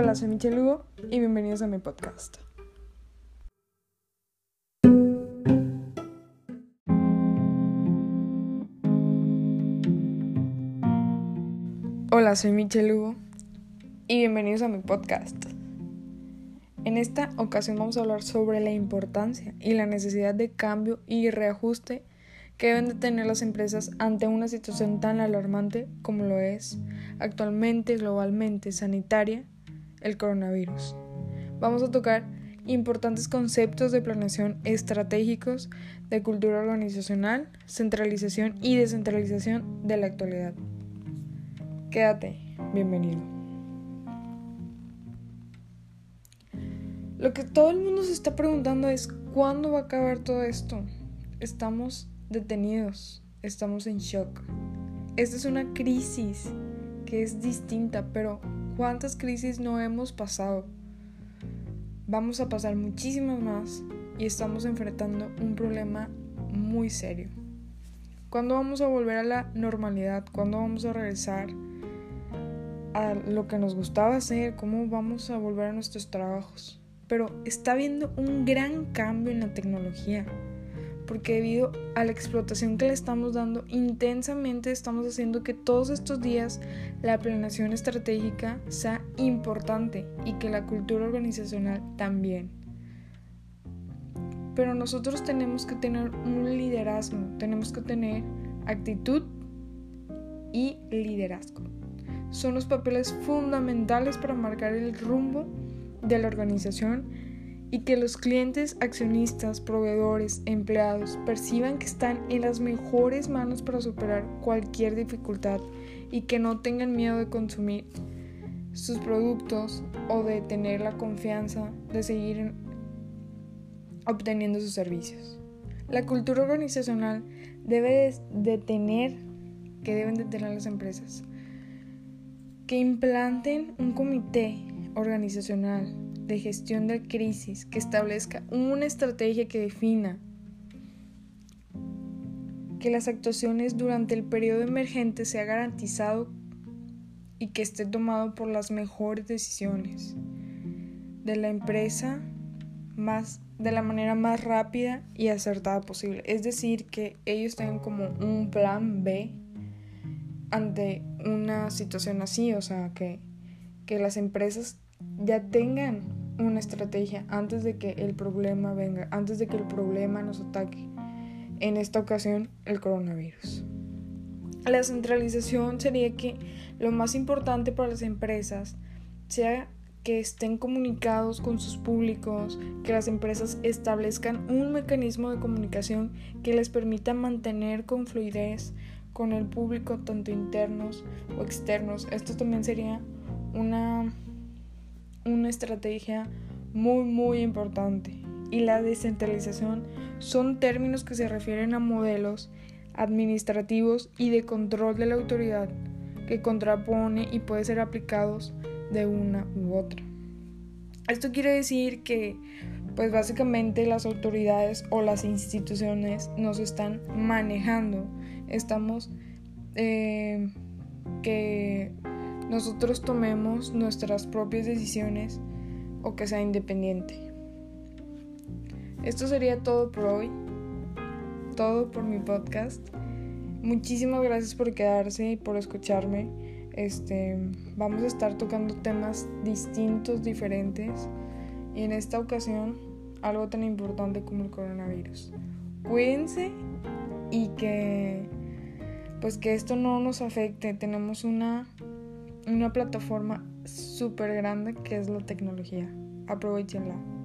Hola, soy Michelle Hugo y bienvenidos a mi podcast. Hola, soy Michelle Hugo y bienvenidos a mi podcast. En esta ocasión vamos a hablar sobre la importancia y la necesidad de cambio y reajuste que deben de tener las empresas ante una situación tan alarmante como lo es actualmente globalmente sanitaria el coronavirus. Vamos a tocar importantes conceptos de planeación estratégicos, de cultura organizacional, centralización y descentralización de la actualidad. Quédate, bienvenido. Lo que todo el mundo se está preguntando es ¿cuándo va a acabar todo esto? Estamos detenidos, estamos en shock. Esta es una crisis que es distinta, pero ¿cuántas crisis no hemos pasado? Vamos a pasar muchísimas más y estamos enfrentando un problema muy serio. ¿Cuándo vamos a volver a la normalidad? ¿Cuándo vamos a regresar a lo que nos gustaba hacer? ¿Cómo vamos a volver a nuestros trabajos? Pero está habiendo un gran cambio en la tecnología porque debido a la explotación que le estamos dando intensamente estamos haciendo que todos estos días la planeación estratégica sea importante y que la cultura organizacional también. Pero nosotros tenemos que tener un liderazgo, tenemos que tener actitud y liderazgo. Son los papeles fundamentales para marcar el rumbo de la organización y que los clientes, accionistas, proveedores, empleados perciban que están en las mejores manos para superar cualquier dificultad y que no tengan miedo de consumir sus productos o de tener la confianza de seguir obteniendo sus servicios. La cultura organizacional debe de tener, que deben de tener las empresas, que implanten un comité organizacional de gestión de crisis que establezca una estrategia que defina que las actuaciones durante el periodo emergente sea garantizado y que esté tomado por las mejores decisiones de la empresa más de la manera más rápida y acertada posible. Es decir, que ellos tengan como un plan B ante una situación así, o sea, que, que las empresas ya tengan una estrategia antes de que el problema venga, antes de que el problema nos ataque. En esta ocasión, el coronavirus. La centralización sería que lo más importante para las empresas sea que estén comunicados con sus públicos, que las empresas establezcan un mecanismo de comunicación que les permita mantener con fluidez con el público, tanto internos o externos. Esto también sería una una estrategia muy muy importante y la descentralización son términos que se refieren a modelos administrativos y de control de la autoridad que contrapone y puede ser aplicados de una u otra. Esto quiere decir que pues básicamente las autoridades o las instituciones nos están manejando. Estamos eh, que nosotros tomemos nuestras propias decisiones o que sea independiente. Esto sería todo por hoy, todo por mi podcast. Muchísimas gracias por quedarse y por escucharme. Este, vamos a estar tocando temas distintos, diferentes y en esta ocasión algo tan importante como el coronavirus. Cuídense y que pues que esto no nos afecte. Tenemos una una plataforma súper grande que es la tecnología. Aprovechenla.